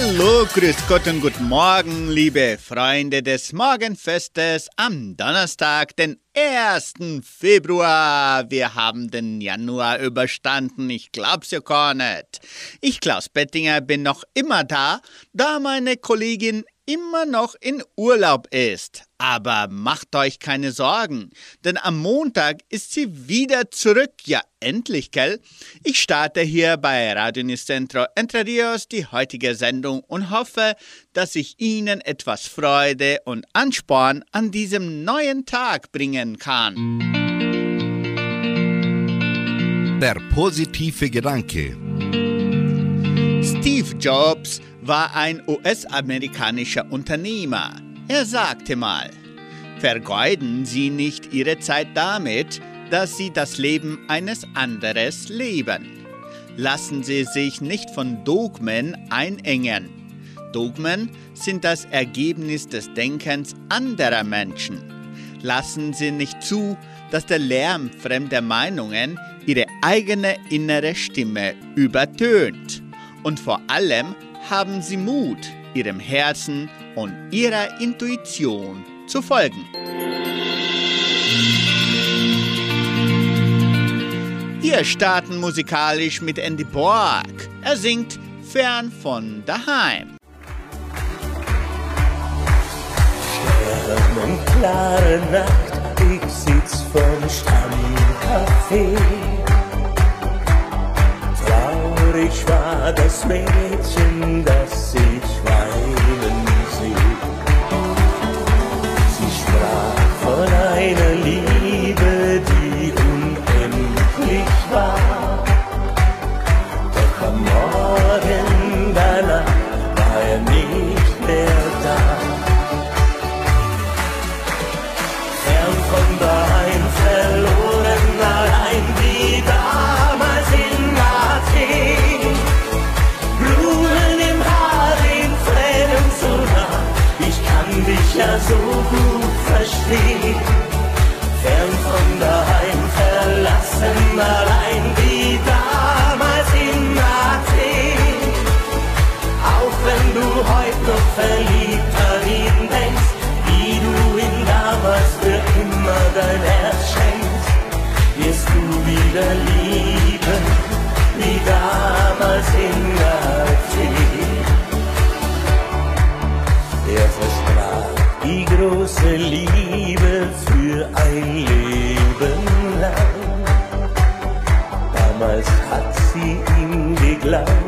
Hallo, grüß Gott und guten Morgen, liebe Freunde des Morgenfestes am Donnerstag, den 1. Februar. Wir haben den Januar überstanden, ich glaub's ja gar nicht. Ich, Klaus Bettinger, bin noch immer da, da meine Kollegin immer noch in Urlaub ist. Aber macht euch keine Sorgen, denn am Montag ist sie wieder zurück. Ja, endlich, gell? Ich starte hier bei Radio Nicentro Entre Rios die heutige Sendung und hoffe, dass ich Ihnen etwas Freude und Ansporn an diesem neuen Tag bringen kann. Der positive Gedanke. Steve Jobs war ein US-amerikanischer Unternehmer. Er sagte mal, vergeuden Sie nicht Ihre Zeit damit, dass Sie das Leben eines anderes leben. Lassen Sie sich nicht von Dogmen einengen. Dogmen sind das Ergebnis des Denkens anderer Menschen. Lassen Sie nicht zu, dass der Lärm fremder Meinungen Ihre eigene innere Stimme übertönt. Und vor allem haben Sie Mut, Ihrem Herzen und Ihrer Intuition zu folgen. Wir starten musikalisch mit Andy Borg. Er singt Fern von daheim. Sternenklare Nacht, ich sitz vom Stammcafé. Traurig war das Mädchen, das ich ihm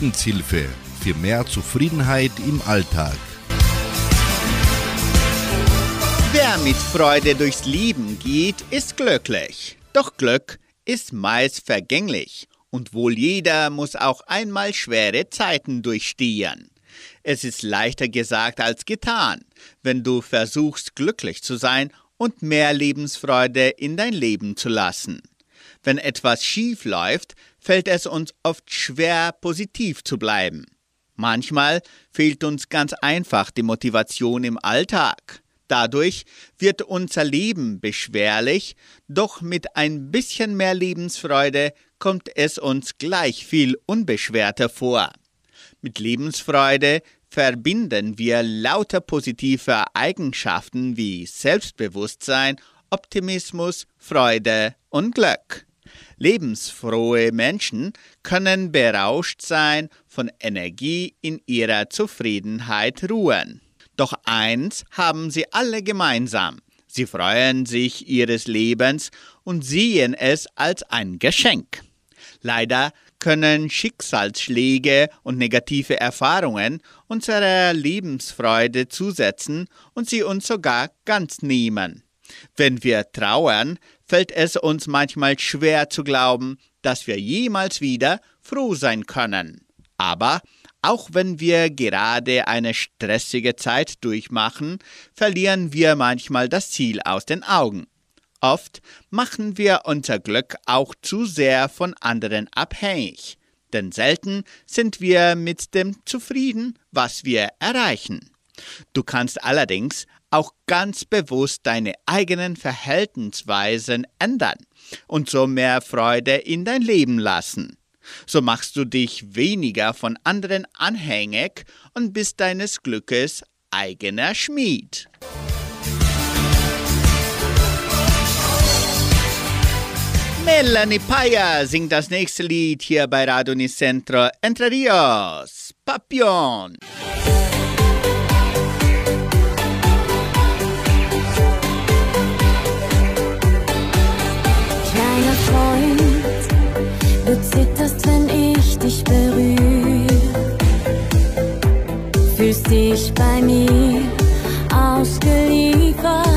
Lebenshilfe für mehr Zufriedenheit im Alltag. Wer mit Freude durchs Leben geht, ist glücklich. Doch Glück ist meist vergänglich und wohl jeder muss auch einmal schwere Zeiten durchstehen. Es ist leichter gesagt als getan, wenn du versuchst glücklich zu sein und mehr Lebensfreude in dein Leben zu lassen. Wenn etwas schief läuft, fällt es uns oft schwer, positiv zu bleiben. Manchmal fehlt uns ganz einfach die Motivation im Alltag. Dadurch wird unser Leben beschwerlich, doch mit ein bisschen mehr Lebensfreude kommt es uns gleich viel unbeschwerter vor. Mit Lebensfreude verbinden wir lauter positive Eigenschaften wie Selbstbewusstsein, Optimismus, Freude und Glück. Lebensfrohe Menschen können berauscht sein, von Energie in ihrer Zufriedenheit ruhen. Doch eins haben sie alle gemeinsam. Sie freuen sich ihres Lebens und sehen es als ein Geschenk. Leider können Schicksalsschläge und negative Erfahrungen unserer Lebensfreude zusetzen und sie uns sogar ganz nehmen. Wenn wir trauern, fällt es uns manchmal schwer zu glauben, dass wir jemals wieder froh sein können. Aber auch wenn wir gerade eine stressige Zeit durchmachen, verlieren wir manchmal das Ziel aus den Augen. Oft machen wir unser Glück auch zu sehr von anderen abhängig, denn selten sind wir mit dem zufrieden, was wir erreichen. Du kannst allerdings auch ganz bewusst deine eigenen Verhaltensweisen ändern und so mehr Freude in dein Leben lassen. So machst du dich weniger von anderen anhängig und bist deines Glückes eigener Schmied. Melanie Paya singt das nächste Lied hier bei Radio Nicentro Entre Rios. Papillon. Fühlst dich bei mir ausgeliefert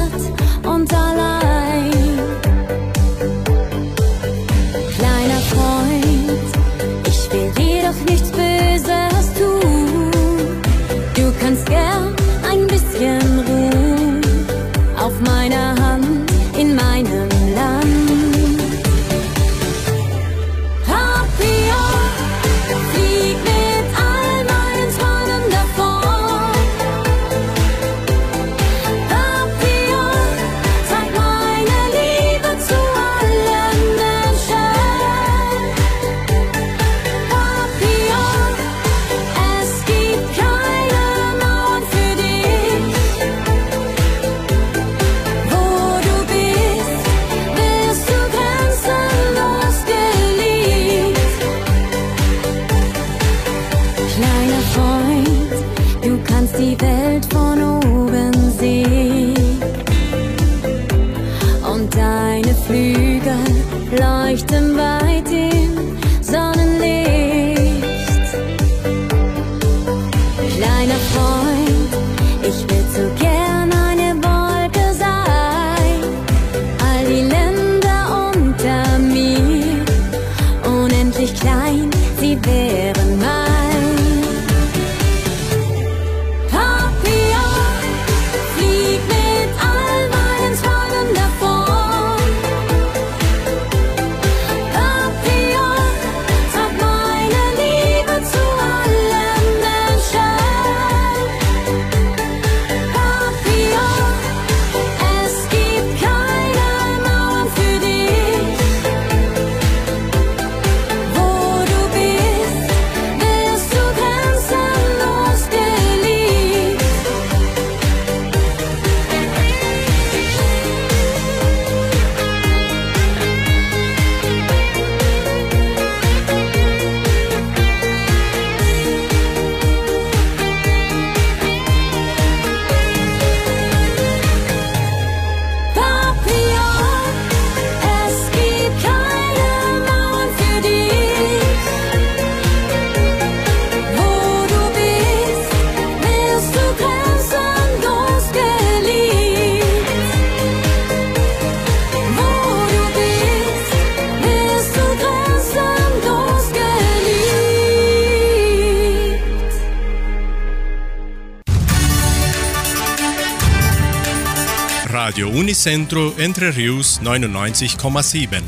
Unicentro Entre Rius 99,7.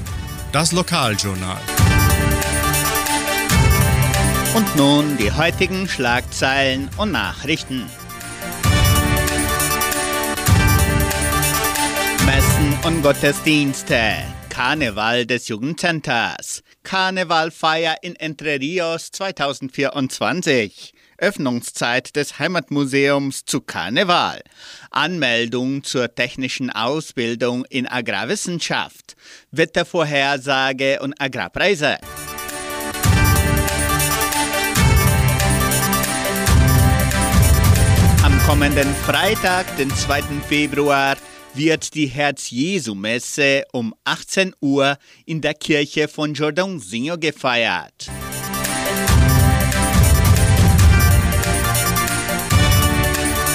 Das Lokaljournal. Und nun die heutigen Schlagzeilen und Nachrichten. Messen und Gottesdienste. Karneval des Jugendcenters. Karnevalfeier in Entre Rios 2024. Öffnungszeit des Heimatmuseums zu Karneval. Anmeldung zur technischen Ausbildung in Agrarwissenschaft. Wettervorhersage und Agrarpreise. Am kommenden Freitag, den 2. Februar, wird die Herz-Jesu-Messe um 18 Uhr in der Kirche von Jordãozinho gefeiert.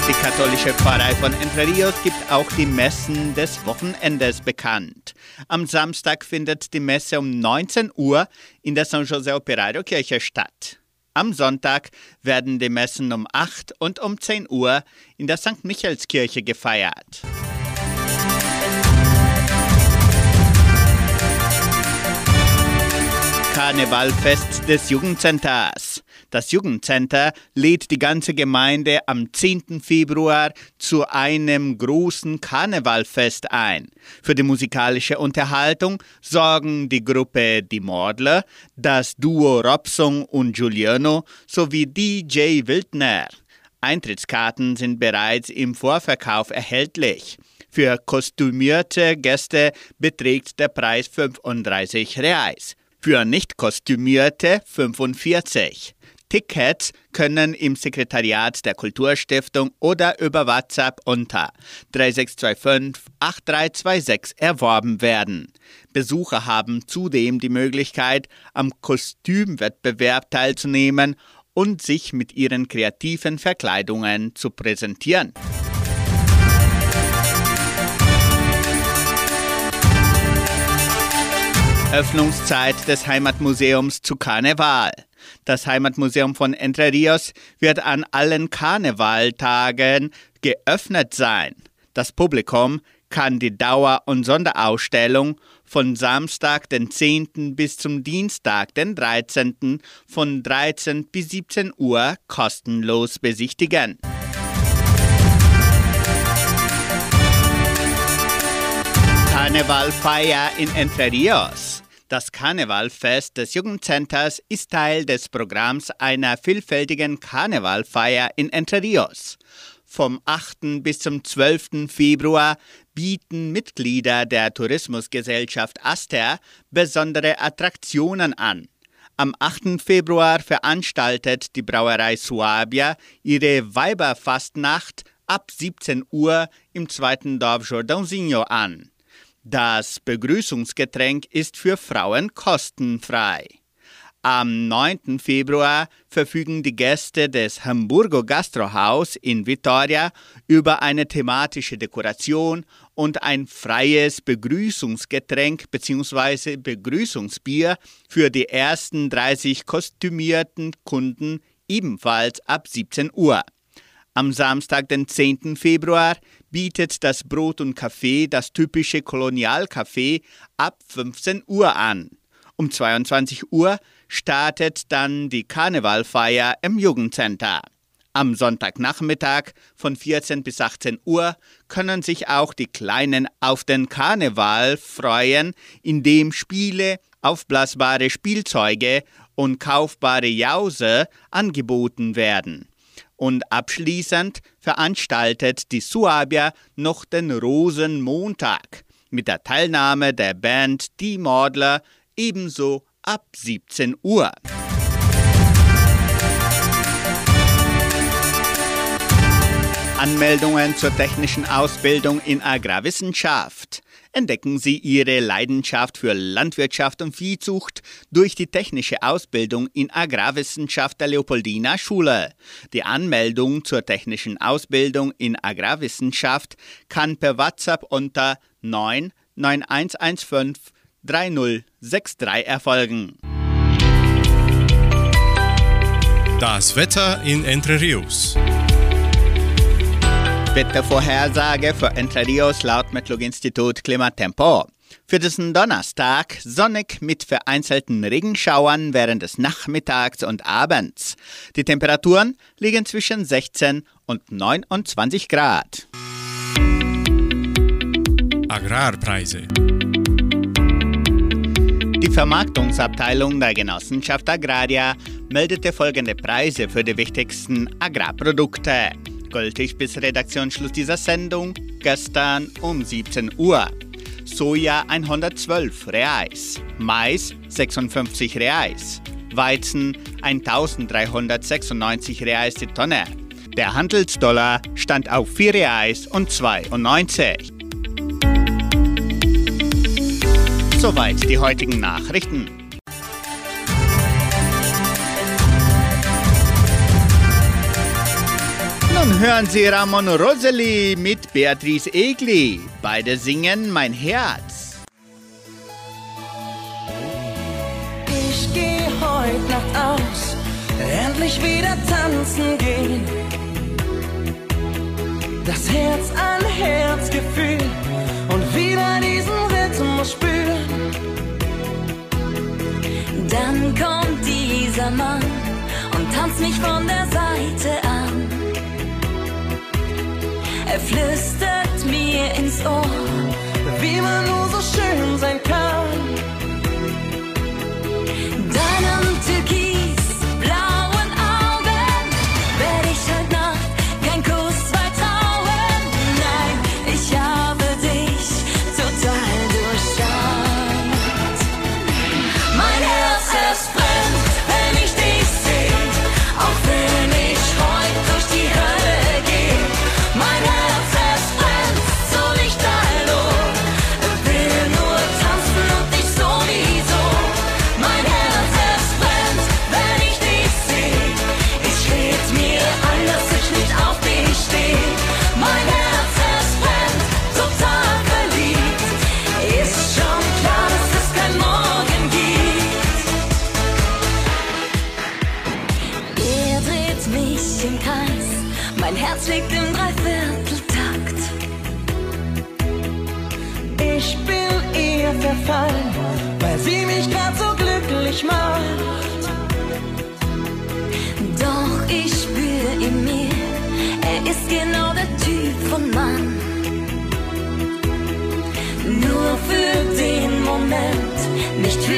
Die katholische Pfarrei von Entre Rios gibt auch die Messen des Wochenendes bekannt. Am Samstag findet die Messe um 19 Uhr in der San José Operario Kirche statt. Am Sonntag werden die Messen um 8 und um 10 Uhr in der St. Michaelskirche gefeiert. Karnevalfest des Jugendcenters. Das Jugendcenter lädt die ganze Gemeinde am 10. Februar zu einem großen Karnevalfest ein. Für die musikalische Unterhaltung sorgen die Gruppe Die Mordler, das Duo Robson und Giuliano sowie DJ Wildner. Eintrittskarten sind bereits im Vorverkauf erhältlich. Für kostümierte Gäste beträgt der Preis 35 Reais für nicht kostümierte 45. Tickets können im Sekretariat der Kulturstiftung oder über WhatsApp unter 3625 8326 erworben werden. Besucher haben zudem die Möglichkeit, am Kostümwettbewerb teilzunehmen und sich mit ihren kreativen Verkleidungen zu präsentieren. Öffnungszeit des Heimatmuseums zu Karneval. Das Heimatmuseum von Entre Rios wird an allen Karnevaltagen geöffnet sein. Das Publikum kann die Dauer- und Sonderausstellung von Samstag, den 10. bis zum Dienstag, den 13. von 13 bis 17 Uhr kostenlos besichtigen. Karnevalfeier in Entre Rios. Das Karnevalfest des Jugendcenters ist Teil des Programms einer vielfältigen Karnevalfeier in Entre Rios. Vom 8. bis zum 12. Februar bieten Mitglieder der Tourismusgesellschaft Aster besondere Attraktionen an. Am 8. Februar veranstaltet die Brauerei Suabia ihre Weiberfastnacht ab 17 Uhr im zweiten Dorf Jordãozinho an. Das Begrüßungsgetränk ist für Frauen kostenfrei. Am 9. Februar verfügen die Gäste des Hamburgo Gastrohaus in Vitoria über eine thematische Dekoration und ein freies Begrüßungsgetränk bzw. Begrüßungsbier für die ersten 30 kostümierten Kunden ebenfalls ab 17 Uhr. Am Samstag, den 10. Februar, bietet das Brot und Kaffee das typische Kolonialcafé ab 15 Uhr an. Um 22 Uhr startet dann die Karnevalfeier im Jugendcenter. Am Sonntagnachmittag von 14 bis 18 Uhr können sich auch die Kleinen auf den Karneval freuen, indem Spiele, aufblasbare Spielzeuge und kaufbare Jause angeboten werden. Und abschließend veranstaltet die Suabia noch den Rosenmontag mit der Teilnahme der Band Die Mordler ebenso ab 17 Uhr. Anmeldungen zur technischen Ausbildung in Agrarwissenschaft. Entdecken Sie Ihre Leidenschaft für Landwirtschaft und Viehzucht durch die technische Ausbildung in Agrarwissenschaft der Leopoldina Schule. Die Anmeldung zur technischen Ausbildung in Agrarwissenschaft kann per WhatsApp unter 99115 3063 erfolgen. Das Wetter in Entre Rios. Wettervorhersage für Entre Rios laut Metlog-Institut Klimatempo. Für diesen Donnerstag sonnig mit vereinzelten Regenschauern während des Nachmittags und Abends. Die Temperaturen liegen zwischen 16 und 29 Grad. Agrarpreise. Die Vermarktungsabteilung der Genossenschaft Agraria meldete folgende Preise für die wichtigsten Agrarprodukte. Gültig bis Redaktionsschluss dieser Sendung gestern um 17 Uhr. Soja 112 Reais, Mais 56 Reais, Weizen 1396 Reais die Tonne. Der Handelsdollar stand auf 4 Reais und 92. Soweit die heutigen Nachrichten. Hören Sie Ramon Roseli mit Beatrice Egli. Beide singen Mein Herz. Ich geh heut Nacht aus, endlich wieder tanzen gehen. Das Herz an Herzgefühl und wieder diesen Rhythmus spüren. Dann kommt dieser Mann und tanzt mich von der Seite an. Er flüstert mir ins Ohr. wie man nur so schön sein kann.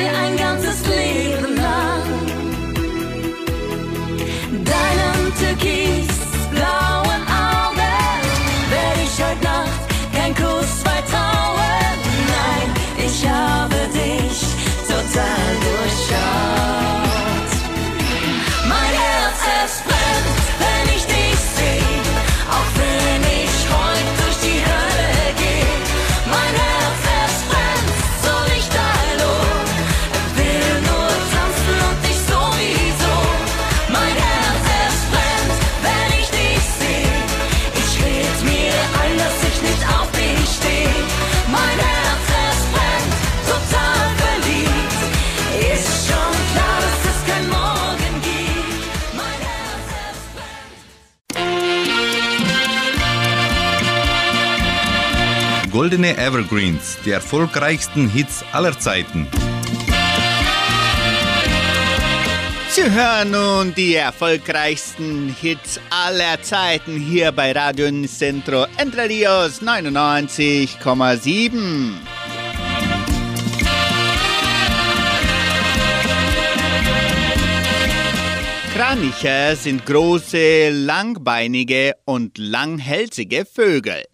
Ein ganzes Leben lang. Deinen türkisblauen Goldene Evergreens, die erfolgreichsten Hits aller Zeiten. Sie hören nun die erfolgreichsten Hits aller Zeiten hier bei Radio Centro Entre Rios 99,7. Kraniche sind große, langbeinige und langhälsige Vögel.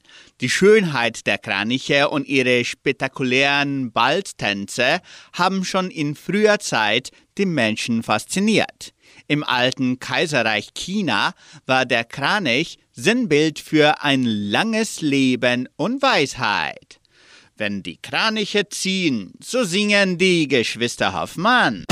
Die Schönheit der Kraniche und ihre spektakulären Balztänze haben schon in früher Zeit die Menschen fasziniert. Im alten Kaiserreich China war der Kranich Sinnbild für ein langes Leben und Weisheit. Wenn die Kraniche ziehen, so singen die Geschwister Hoffmann.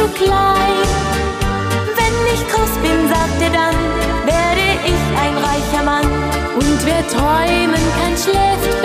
Zu klein. Wenn ich groß bin, sagt er dann, werde ich ein reicher Mann und wer träumen kann, schläft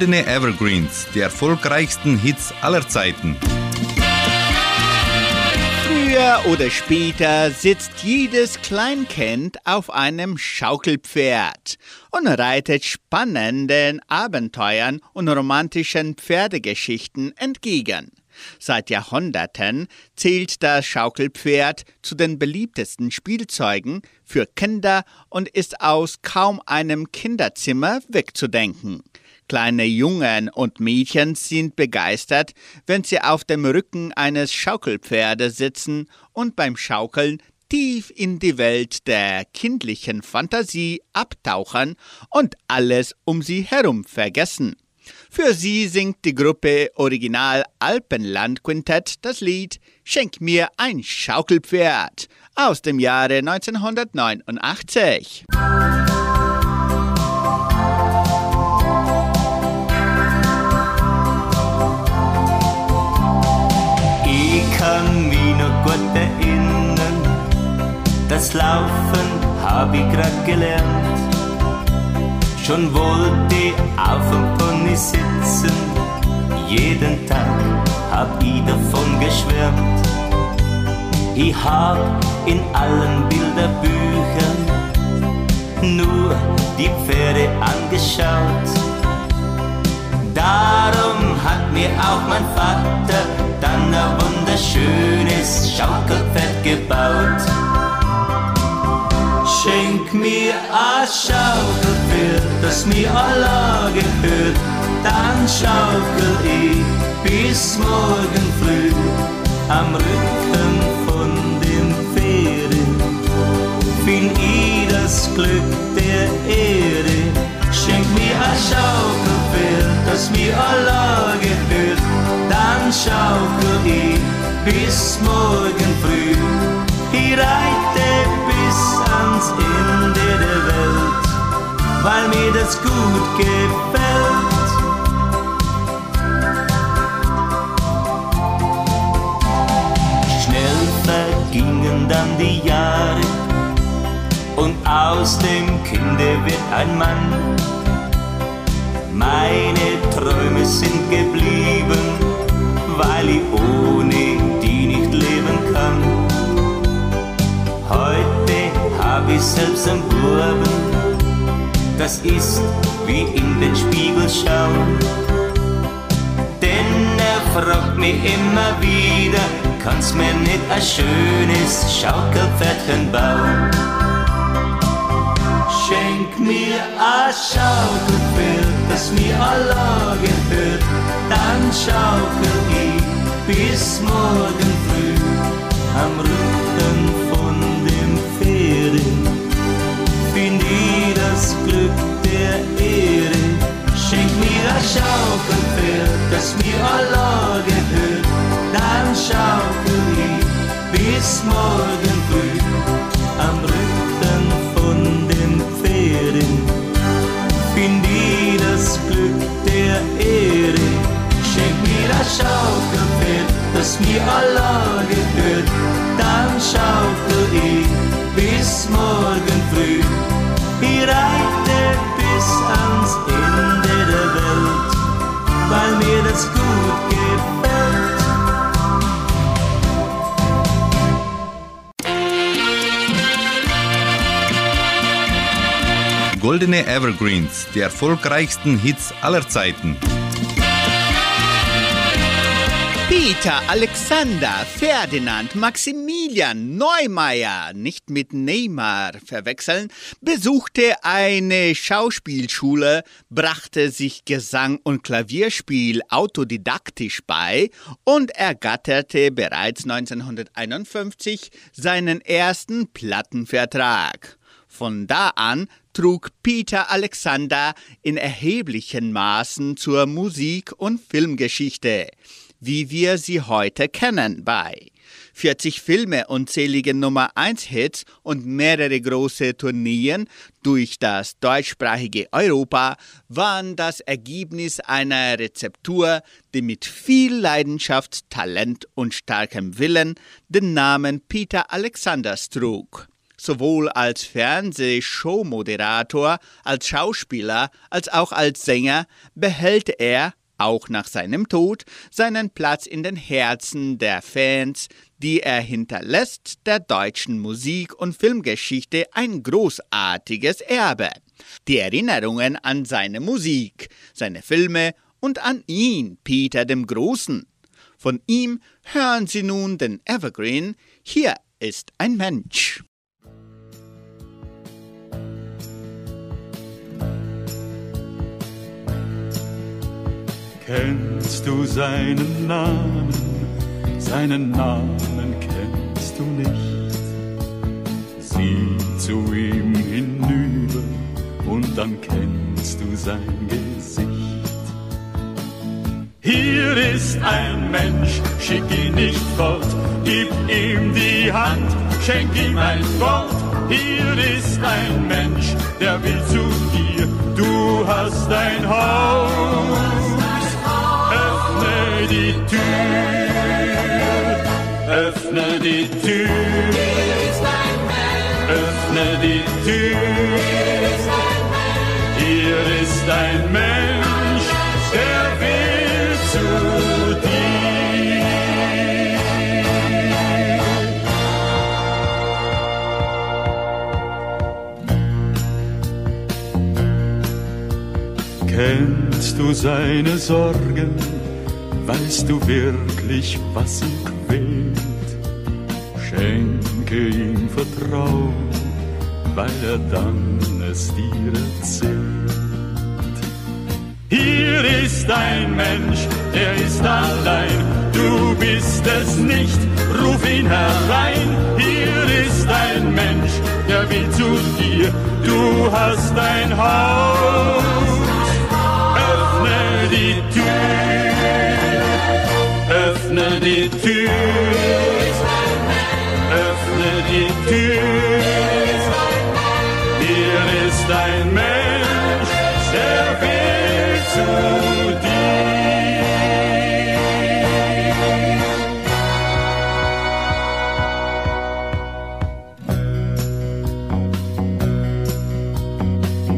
Goldene Evergreens, die erfolgreichsten Hits aller Zeiten. Früher oder später sitzt jedes Kleinkind auf einem Schaukelpferd und reitet spannenden Abenteuern und romantischen Pferdegeschichten entgegen. Seit Jahrhunderten zählt das Schaukelpferd zu den beliebtesten Spielzeugen für Kinder und ist aus kaum einem Kinderzimmer wegzudenken. Kleine Jungen und Mädchen sind begeistert, wenn sie auf dem Rücken eines Schaukelpferdes sitzen und beim Schaukeln tief in die Welt der kindlichen Fantasie abtauchen und alles um sie herum vergessen. Für sie singt die Gruppe Original Alpenland Quintett das Lied Schenk mir ein Schaukelpferd aus dem Jahre 1989. erinnern, das Laufen hab ich grad gelernt. Schon wollte ich auf dem Pony sitzen, jeden Tag hab ich davon geschwärmt. Ich hab in allen Bilderbüchern nur die Pferde angeschaut. Darum hat mir auch mein Vater dann ein wunderschönes Schaukelpferd gebaut. Schenk mir ein Schaukelpferd, das mir Allah gehört, dann schaukel ich bis morgen früh am Rücken von dem Pferde. Find ich das Glück der Erde, schenk mir ein Schaukelpferd, das mir Allah gehört, bis morgen früh. Ich reite bis ans Ende der Welt, weil mir das gut gefällt. Schnell vergingen dann die Jahre und aus dem Kinde wird ein Mann. Meine Träume sind geblieben, weil ich ohne die nicht leben kann. Heute hab ich selbst einen Buben, das ist wie in den Spiegel schauen. Denn er fragt mich immer wieder, kannst mir nicht ein schönes Schaukelpferdchen bauen? Schenk mir ein Schaukelpferd, das mir Allah gehört, dann schaukel ich bis morgen früh am Rücken von dem Pferde. Find ich das Glück der Ehre, schenk mir ein Schaukelpferd, das mir Allah gehört, dann schaukel ich bis morgen früh mir Allah gehört, dann schaukel ich bis morgen früh. Ich reite bis ans Ende der Welt, weil mir das gut gefällt. Goldene Evergreens, die erfolgreichsten Hits aller Zeiten. Peter, Alexander, Ferdinand, Maximilian Neumeier, nicht mit Neymar verwechseln, besuchte eine Schauspielschule, brachte sich Gesang und Klavierspiel autodidaktisch bei und ergatterte bereits 1951 seinen ersten Plattenvertrag. Von da an trug Peter Alexander in erheblichen Maßen zur Musik- und Filmgeschichte, wie wir sie heute kennen, bei. 40 Filme, unzählige Nummer 1 Hits und mehrere große Tourneen durch das deutschsprachige Europa waren das Ergebnis einer Rezeptur, die mit viel Leidenschaft, Talent und starkem Willen den Namen Peter Alexanders trug sowohl als Fernsehshowmoderator, als Schauspieler als auch als Sänger behält er, auch nach seinem Tod, seinen Platz in den Herzen der Fans, die er hinterlässt der deutschen Musik- und Filmgeschichte ein großartiges Erbe. Die Erinnerungen an seine Musik, seine Filme und an ihn, Peter dem Großen. Von ihm hören Sie nun den Evergreen, hier ist ein Mensch. Kennst du seinen Namen? Seinen Namen kennst du nicht. Sieh zu ihm hinüber und dann kennst du sein Gesicht. Hier ist ein Mensch, schick ihn nicht fort, gib ihm die Hand, schenk ihm ein Wort. Hier ist ein Mensch, der will zu dir, du hast ein Haus die Tür, öffne die Tür. Hier ist ein Mensch, der will zu dir. Kennst du seine Sorgen? Weißt du wirklich, was quält? Schenke ihm Vertrauen, weil er dann es dir erzählt. Hier ist ein Mensch, er ist allein, du bist es nicht, ruf ihn herein. Hier ist ein Mensch, der will zu dir, du hast ein Haus, öffne die Tür öffne die Tür. Die Tür. Hier ist ein Mensch, der will zu dir.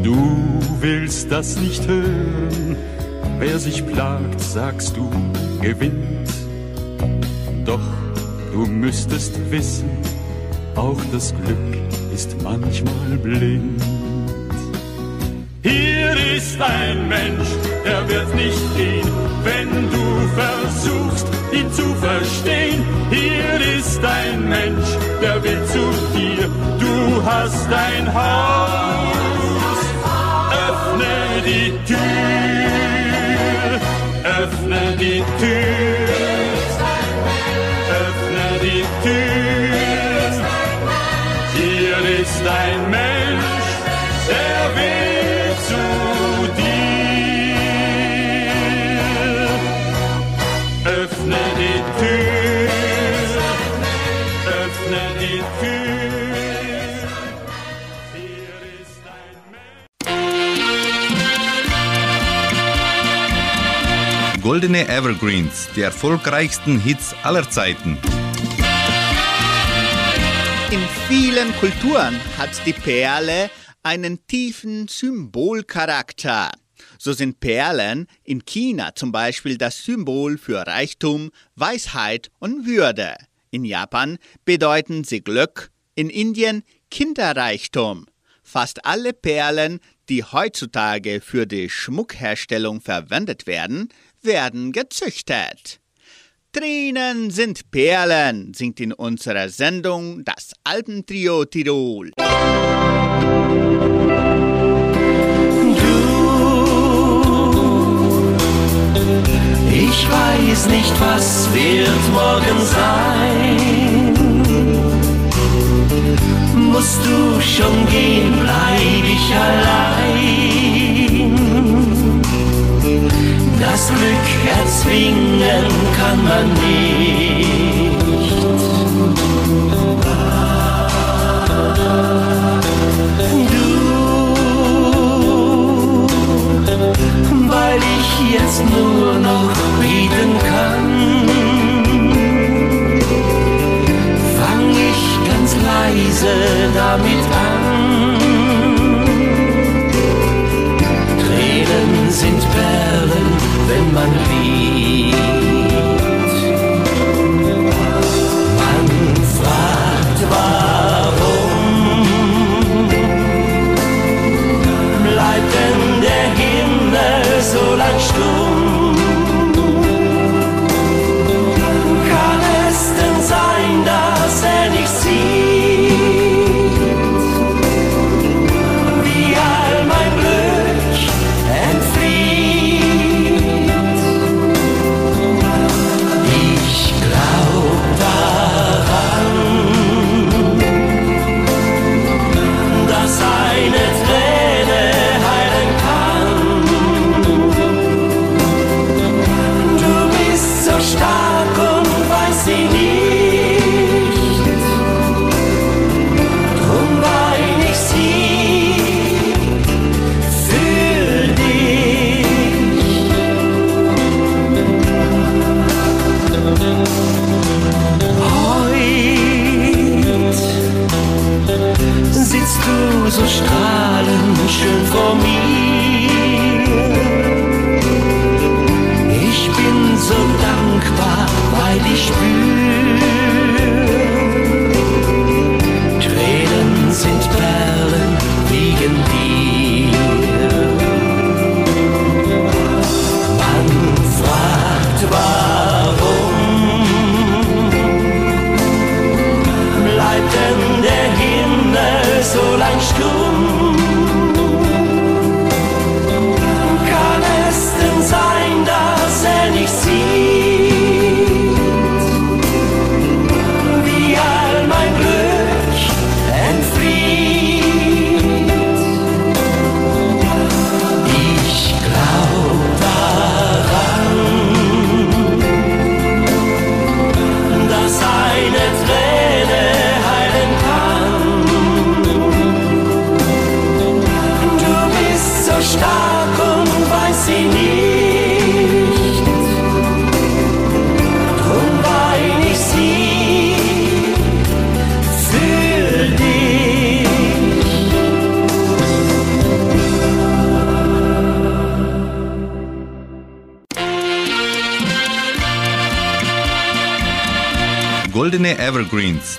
Du willst das nicht hören. Wer sich plagt, sagst du, gewinnt. Doch du müsstest wissen, auch das Glück ist manchmal blind. Hier ist ein Mensch, der wird nicht gehen, wenn du versuchst, ihn zu verstehen. Hier ist ein Mensch, der will zu dir, du hast ein Haus. Öffne die Tür, öffne die Tür, Goldene Evergreens, die erfolgreichsten Hits aller Zeiten. In vielen Kulturen hat die Perle einen tiefen Symbolcharakter. So sind Perlen in China zum Beispiel das Symbol für Reichtum, Weisheit und Würde. In Japan bedeuten sie Glück, in Indien Kinderreichtum. Fast alle Perlen, die heutzutage für die Schmuckherstellung verwendet werden, werden gezüchtet. Tränen sind Perlen, singt in unserer Sendung das Alpentrio Tirol. Ich weiß nicht, was wird morgen sein. Musst du schon gehen, bleib ich allein. Das Glück erzwingen kann man nicht.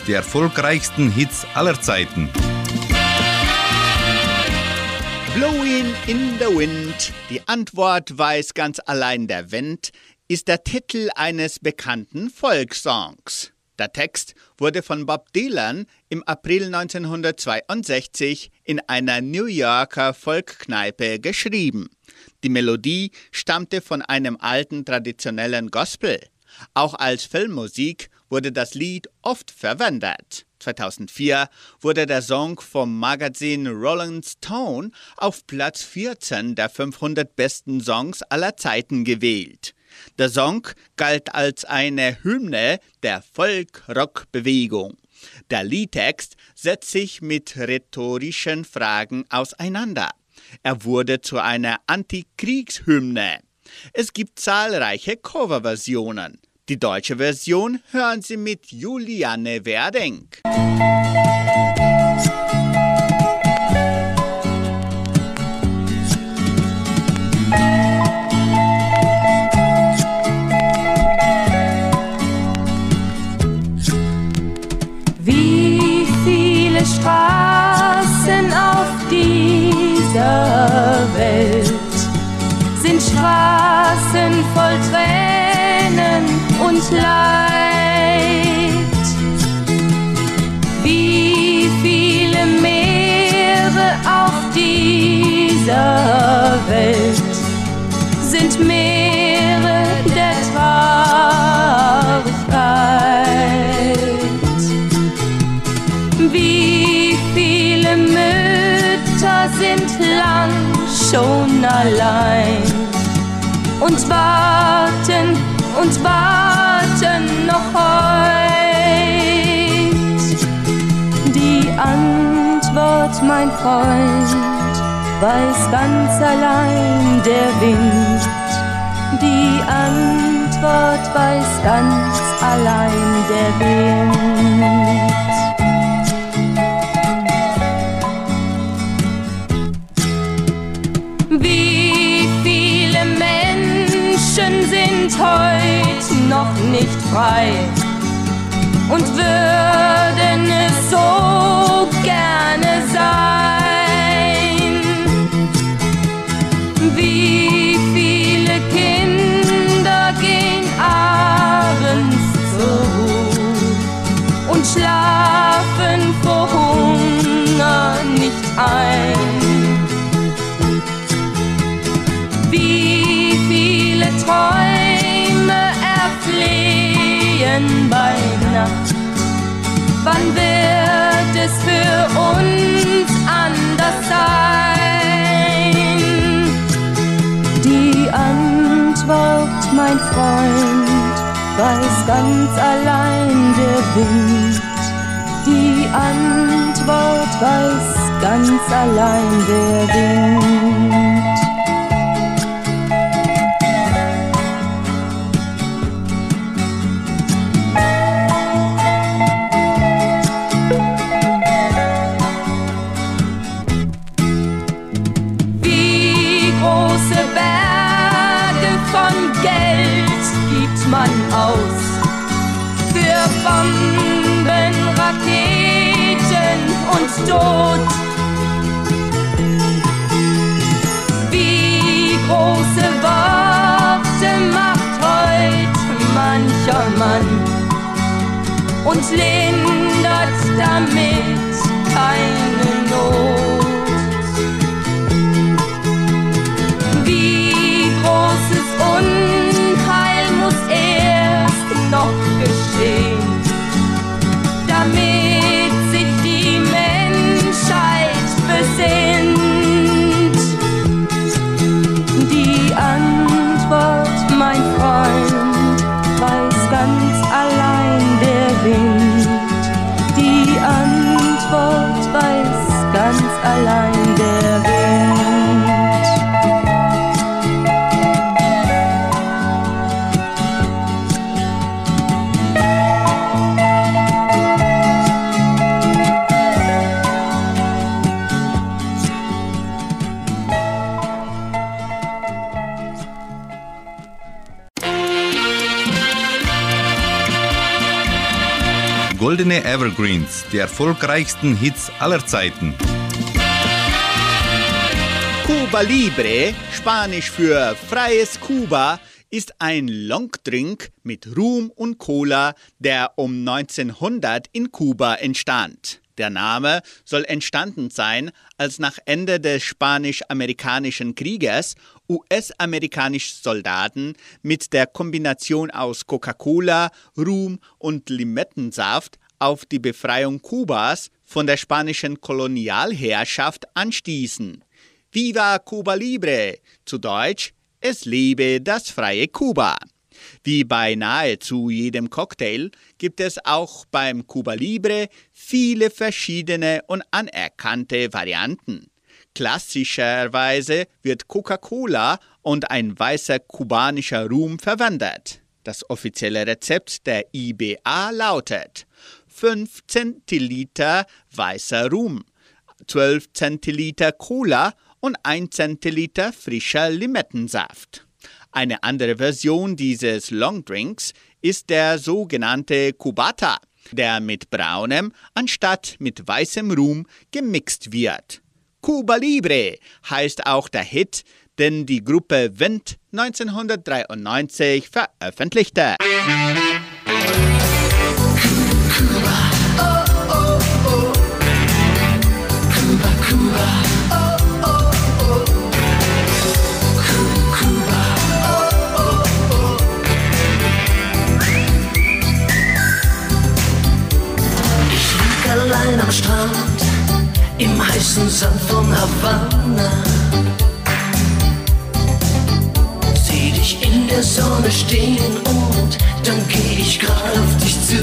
Die erfolgreichsten Hits aller Zeiten. Blowing in the Wind, die Antwort weiß ganz allein der Wind, ist der Titel eines bekannten Folksongs. Der Text wurde von Bob Dylan im April 1962 in einer New Yorker Folkkneipe geschrieben. Die Melodie stammte von einem alten traditionellen Gospel. Auch als Filmmusik wurde das Lied oft verwendet. 2004 wurde der Song vom Magazin Rolling Stone auf Platz 14 der 500 besten Songs aller Zeiten gewählt. Der Song galt als eine Hymne der Folk-Rock-Bewegung. Der Liedtext setzt sich mit rhetorischen Fragen auseinander. Er wurde zu einer Antikriegshymne. Es gibt zahlreiche Coverversionen. Die deutsche Version hören Sie mit Juliane Werdenk. Wie viele Straßen auf dieser Welt sind Straßen voll Tränen und Leid. Wie viele Meere auf dieser Welt sind Meere der Traurigkeit. Wie viele Mütter sind lang schon allein und warten und warten noch heut. Die Antwort, mein Freund, weiß ganz allein der Wind. Die Antwort weiß ganz allein der Wind. Wie viele Menschen sind heute noch nicht frei und würden es so gerne sein? Wie viele Kinder gehen abends zur Ruhe und schlafen vor Hunger nicht ein? Wird es für uns anders sein? Die Antwort, mein Freund, weiß ganz allein der Wind. Die Antwort weiß ganz allein der Wind. Bomben, Raketen und Tod. Wie große Worte macht heut mancher Mann und lindert damit keine Not. allein der Goldene Evergreens, die erfolgreichsten Hits aller Zeiten. Cuba Libre, Spanisch für freies Kuba, ist ein Longdrink mit Rum und Cola, der um 1900 in Kuba entstand. Der Name soll entstanden sein, als nach Ende des Spanisch-Amerikanischen Krieges US-amerikanische Soldaten mit der Kombination aus Coca-Cola, Rum und Limettensaft auf die Befreiung Kubas von der spanischen Kolonialherrschaft anstießen. Viva Cuba Libre, zu Deutsch, es lebe das freie Kuba. Wie bei nahezu jedem Cocktail gibt es auch beim Cuba Libre viele verschiedene und anerkannte Varianten. Klassischerweise wird Coca-Cola und ein weißer kubanischer Rum verwendet. Das offizielle Rezept der IBA lautet 5 Zentiliter weißer Rum, 12 Zentiliter Cola und 1 Zentiliter frischer Limettensaft. Eine andere Version dieses Longdrinks ist der sogenannte Cubata, der mit braunem anstatt mit weißem Rum gemixt wird. Cuba Libre heißt auch der Hit, den die Gruppe Wind 1993 veröffentlichte. Ich Strand, im heißen Sand von Havanna. Seh dich in der Sonne stehen und dann geh ich grad auf dich zu.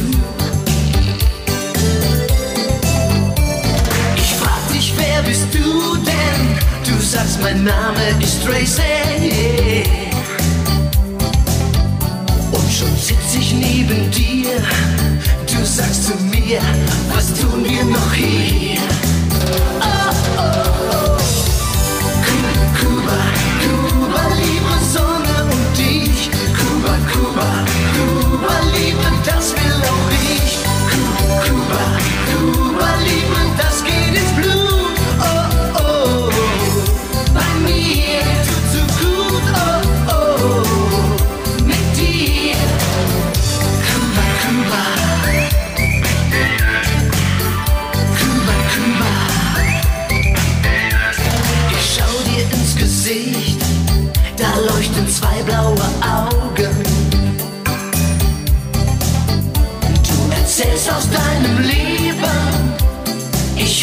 Ich frag dich, wer bist du denn? Du sagst, mein Name ist Tracy. Und schon sitz ich neben dir. Du sagst zu mir, was tun wir noch hier? Oh, oh,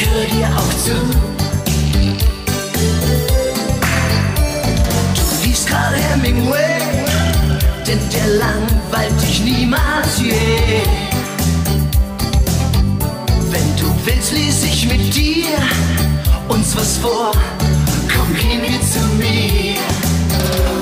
ich hör dir auch zu. Du liest gerade Hemingway, denn der langweilt dich niemals je. Wenn du willst, lies ich mit dir uns was vor. Komm, geh mit zu mir.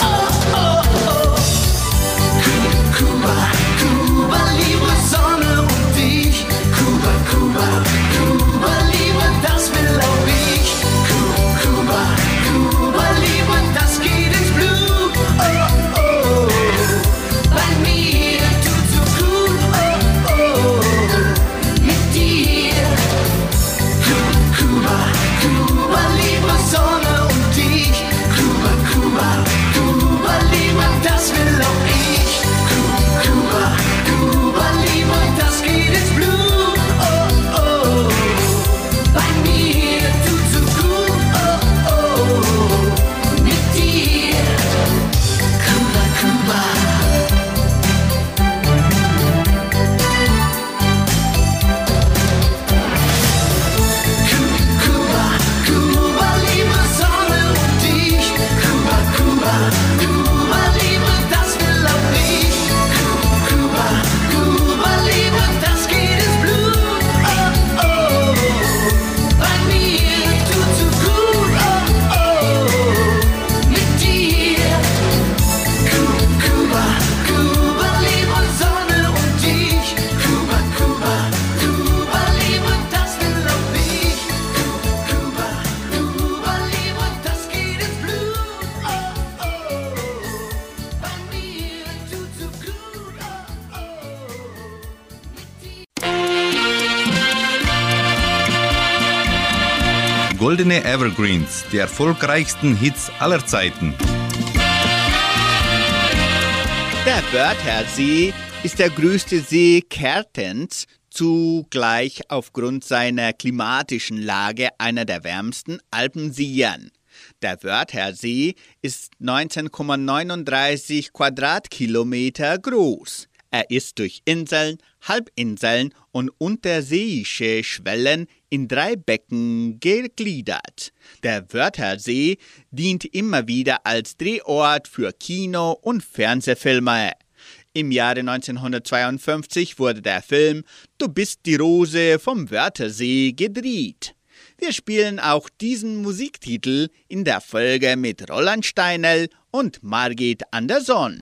Goldene Evergreens, die erfolgreichsten Hits aller Zeiten. Der Wörthersee ist der größte See Kärntens, zugleich aufgrund seiner klimatischen Lage einer der wärmsten Alpenseen. Der Wörthersee ist 19,39 Quadratkilometer groß. Er ist durch Inseln, Halbinseln und unterseeische Schwellen in drei Becken gegliedert. Der Wörthersee dient immer wieder als Drehort für Kino- und Fernsehfilme. Im Jahre 1952 wurde der Film Du bist die Rose vom Wörthersee gedreht. Wir spielen auch diesen Musiktitel in der Folge mit Roland Steinel und Margit Anderson.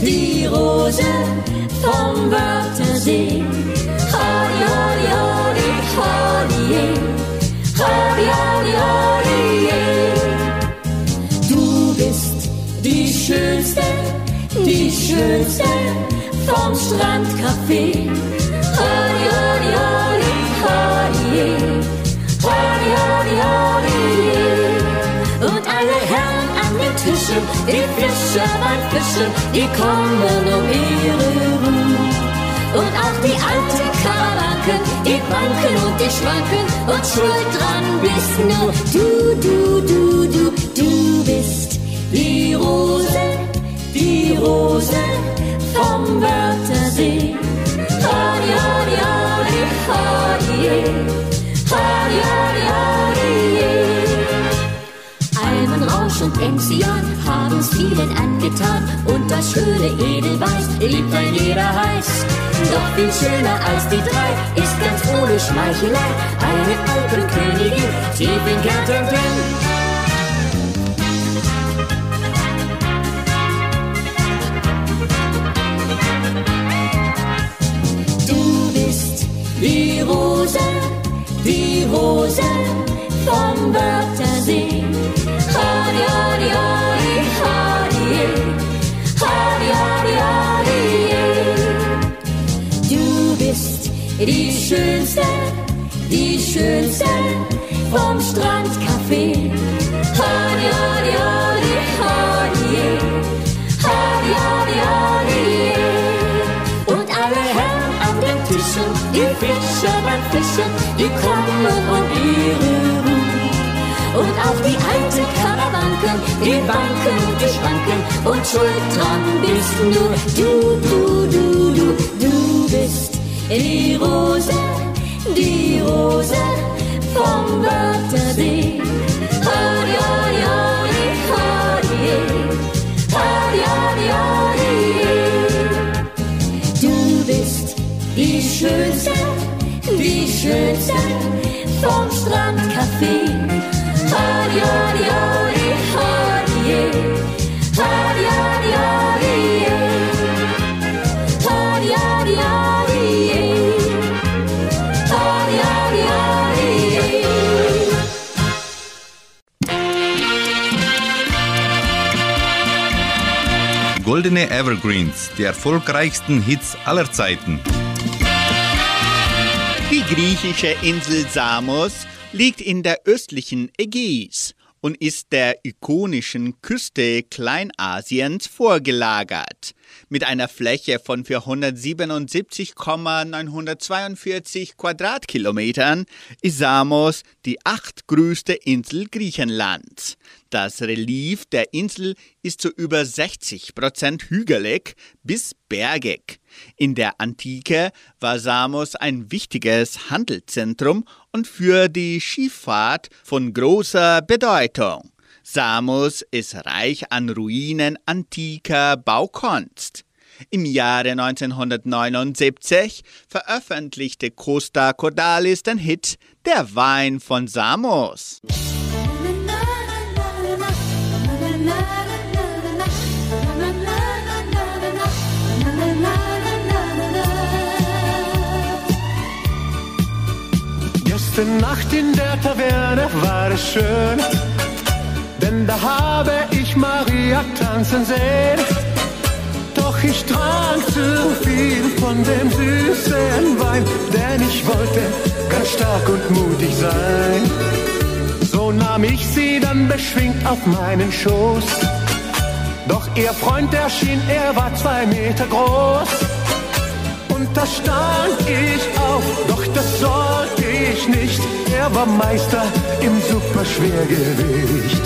die Rose vom Wörthersee. Hadi, hadi, hadi, hadi, hadi, hadi, hadi, Du bist die Schönste, die Schönste vom Strandcafé. Hadi, hadi, hadi, hadi, hadi, hadi, hadi, und alle Herren Tischen, die Fischer beim Fischen, die kommen um ihre Ruhe. Und auch die alten Karawanken, die wanken und die schwanken und schuld dran bist nur du, du, du, du, du bist die Rose, die Rose vom Wörthersee. Hodi, hodi, hodi, hodi, hodi, haben's vielen angetan und das schöne Edelweiß liebt ein jeder heiß. Doch viel schöner als die drei ist ganz ohne Schmeichelei eine Alpenkönigin tief in Kärnten drin. Du bist die Rose, die Rose vom Wörthersee. Hodi, hodi, hodi, hodi, Schönste, die Schönste vom Strandcafé. Hodi, hodi, hodi, hodi, hodi, hodi, hodi. Und alle Herren an den Tischen, die Fischer beim Fischen, die kommen um ihre Ruhe. Und auch die alten Karawanken, die wanken und die schwanken und schuld dran bist nur du, du, du, du, du bist die Rose, die Rose vom Wörthersee. Hodi, hodi, hodi, hodi, hodi, hodi, hodi. Du bist die Schönste, die Schönste vom Strandcafé. Hodi, hodi, Goldene Evergreens, die erfolgreichsten Hits aller Zeiten. Die griechische Insel Samos liegt in der östlichen Ägäis und ist der ikonischen Küste Kleinasiens vorgelagert. Mit einer Fläche von 477,942 Quadratkilometern ist Samos die achtgrößte Insel Griechenlands. Das Relief der Insel ist zu über 60 Prozent hügelig bis bergig. In der Antike war Samos ein wichtiges Handelszentrum und für die Schifffahrt von großer Bedeutung. Samos ist reich an Ruinen antiker Baukunst. Im Jahre 1979 veröffentlichte Costa Cordalis den Hit Der Wein von Samos. Nacht in der Taverne war es schön. denn da habe ich Maria tanzen sehen. Doch ich trank zu viel von dem süßen Wein, denn ich wollte ganz stark und mutig sein. So nahm ich sie dann beschwingt auf meinen Schoß. Doch ihr Freund erschien, er war zwei Meter groß. Und da stand ich auf, doch das sollte ich nicht. Er war Meister im Superschwergewicht.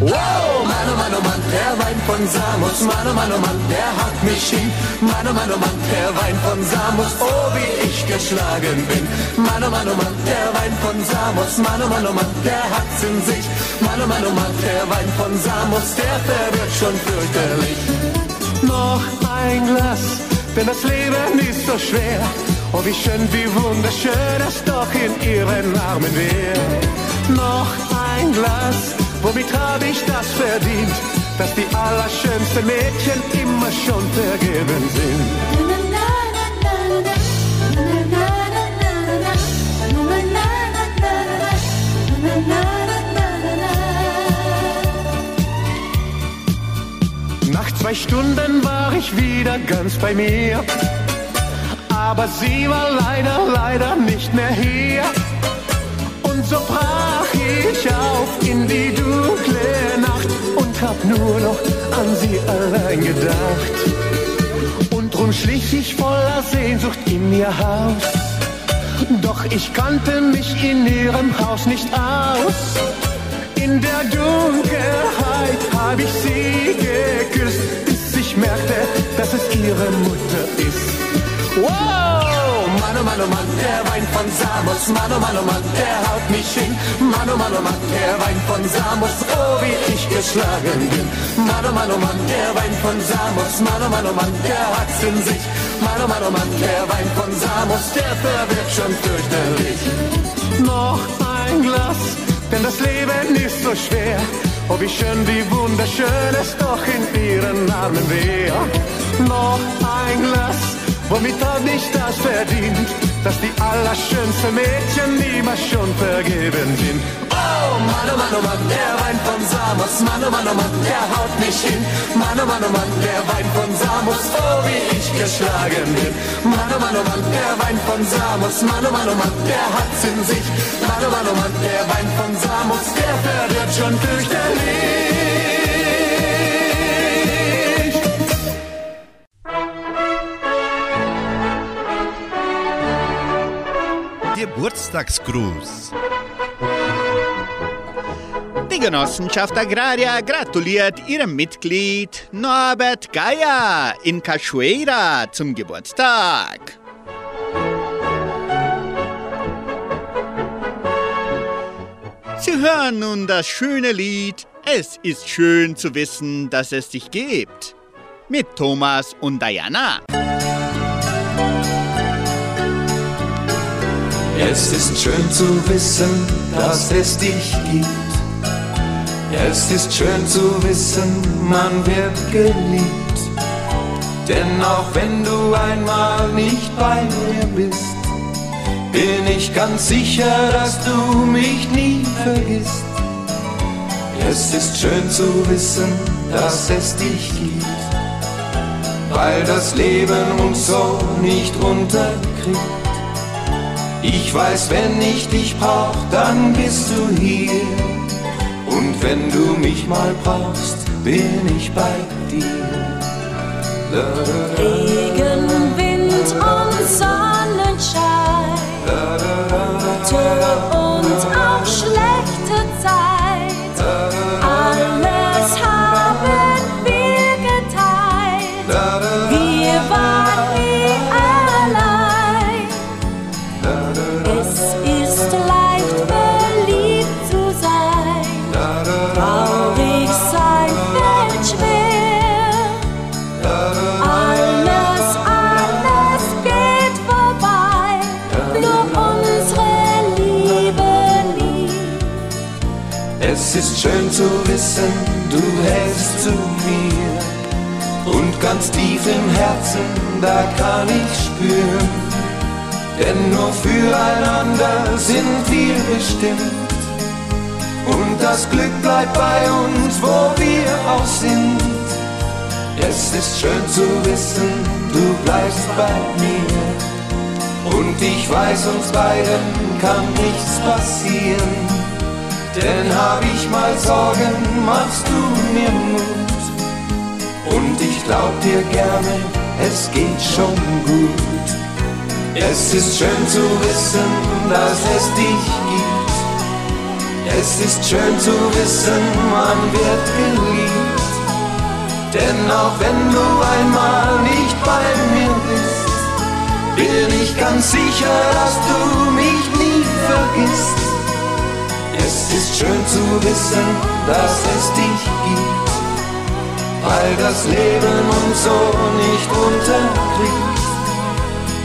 Wow! Mann, oh Mann, oh Mann, der Wein von Samos. Mann, oh Mann, oh Mann, der mich hin. Mann, oh Mann, oh Mann, der Wein von Samos. Oh, wie ich geschlagen bin. Mann, oh Mann, oh Mann, der Wein von Samos. Mann, oh Mann, oh Mann, der hat's in sich. Mann, oh Mann, oh Mann, der Wein von Samos, der verwirrt schon fürchterlich. Noch ein Glas, denn das Leben ist so schwer. Oh, wie schön, wie wunderschön es doch in ihren Armen wäre. Noch ein Glas, womit habe ich das verdient, dass die allerschönsten Mädchen immer schon vergeben sind. Nach zwei Stunden war ich wieder ganz bei mir. Aber sie war leider, leider nicht mehr hier. Und so brach ich auf in die dunkle hab nur noch an sie allein gedacht. Und drum schlich ich voller Sehnsucht in ihr Haus. Doch ich kannte mich in ihrem Haus nicht aus. In der Dunkelheit hab ich sie geküsst, bis ich merkte, dass es ihre Mutter ist. Wow! Mann, oh Mann, oh Mann, der Wein von Samos. Mann, oh Mann, oh Mann, der haut mich hin. Mann, oh Mann, oh Mann, der Wein von Samos. Oh, wie ich geschlagen bin. Mann, oh Mann, oh Mann, der Wein von Samos. Mann, oh Mann, oh Mann, der hat's in sich. Mann, oh Mann, oh Mann, der Wein von Samos, der verwirrt schon fürchterlich. Noch ein Glas, denn das Leben ist so schwer. Oh, wie schön, wie wunderschön es doch in ihren Armen wäre. Noch ein Glas, womit hab ich das verdient, dass die allerschönsten Mädchen immer schon vergeben sind. Oh, Mann, oh Mann, oh Mann, der Wein von Samos. Mann, oh Mann, oh Mann, der haut mich hin. Mann, oh Mann, oh Mann, der Wein von Samos. Oh, wie ich geschlagen bin. Mann, oh Mann, oh Mann, der Wein von Samos. Mann, oh Mann, oh Mann, der hat's in sich. Mann, oh Mann, oh Mann, der Wein von Samos, der verwirrt schon fürchterlich. Geburtstagsgruß. Die Genossenschaft Agraria gratuliert ihrem Mitglied Norbert Geier in Cachoeira zum Geburtstag. Sie hören nun das schöne Lied Es ist schön zu wissen, dass es dich gibt. Mit Thomas und Diana. Es ist schön zu wissen, dass es dich gibt. Es ist schön zu wissen, man wird geliebt. Denn auch wenn du einmal nicht bei mir bist, bin ich ganz sicher, dass du mich nie vergisst. Es ist schön zu wissen, dass es dich gibt, weil das Leben uns so nicht unterkriegt. Ich weiß, wenn ich dich brauch, dann bist du hier. Und wenn du mich mal brauchst, bin ich bei dir. Regen, Wind und Sonnenschein, gute im Herzen, da kann ich spüren. Denn nur füreinander sind wir bestimmt. Und das Glück bleibt bei uns, wo wir auch sind. Es ist schön zu wissen, du bleibst bei mir. Und ich weiß, uns beiden kann nichts passieren. Denn hab ich mal Sorgen, machst du mir Mut. Und ich glaub dir gerne, es geht schon gut. Es ist schön zu wissen, dass es dich gibt. Es ist schön zu wissen, man wird geliebt. Denn auch wenn du einmal nicht bei mir bist, bin ich ganz sicher, dass du mich nie vergisst. Es ist schön zu wissen, dass es dich gibt, weil das Leben uns so nicht unterkriegt.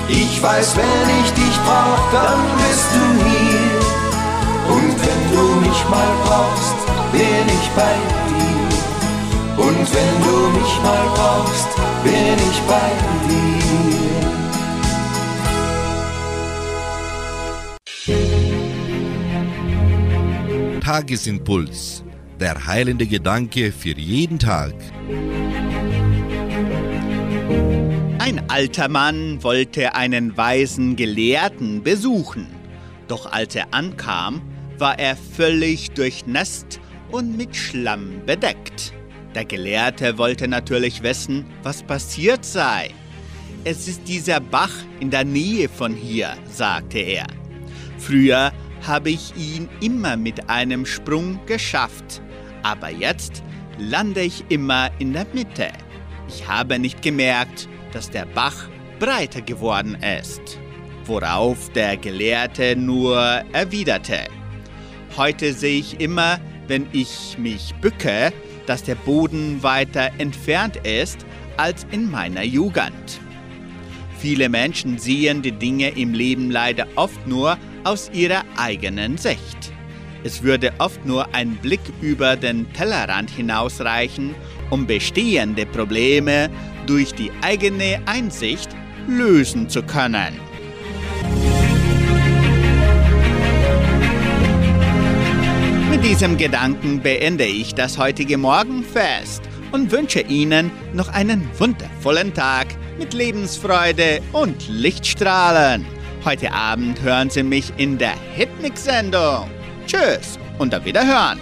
Ich weiß, wenn ich dich brauch, dann bist du hier. Und wenn du mich mal brauchst, bin ich bei dir. Und wenn du mich mal brauchst, bin ich bei dir. Tagesimpuls. Der heilende Gedanke für jeden Tag. Ein alter Mann wollte einen weisen Gelehrten besuchen. Doch als er ankam, war er völlig durchnässt und mit Schlamm bedeckt. Der Gelehrte wollte natürlich wissen, was passiert sei. Es ist dieser Bach in der Nähe von hier, sagte er. Früher habe ich ihn immer mit einem Sprung geschafft, aber jetzt lande ich immer in der Mitte. Ich habe nicht gemerkt, dass der Bach breiter geworden ist. Worauf der Gelehrte nur erwiderte, Heute sehe ich immer, wenn ich mich bücke, dass der Boden weiter entfernt ist als in meiner Jugend. Viele Menschen sehen die Dinge im Leben leider oft nur aus ihrer eigenen Sicht. Es würde oft nur ein Blick über den Tellerrand hinausreichen, um bestehende Probleme durch die eigene Einsicht lösen zu können. Mit diesem Gedanken beende ich das heutige Morgenfest und wünsche Ihnen noch einen wundervollen Tag mit Lebensfreude und Lichtstrahlen. Heute Abend hören Sie mich in der Hitmix-Sendung. Tschüss und auf Wiederhören.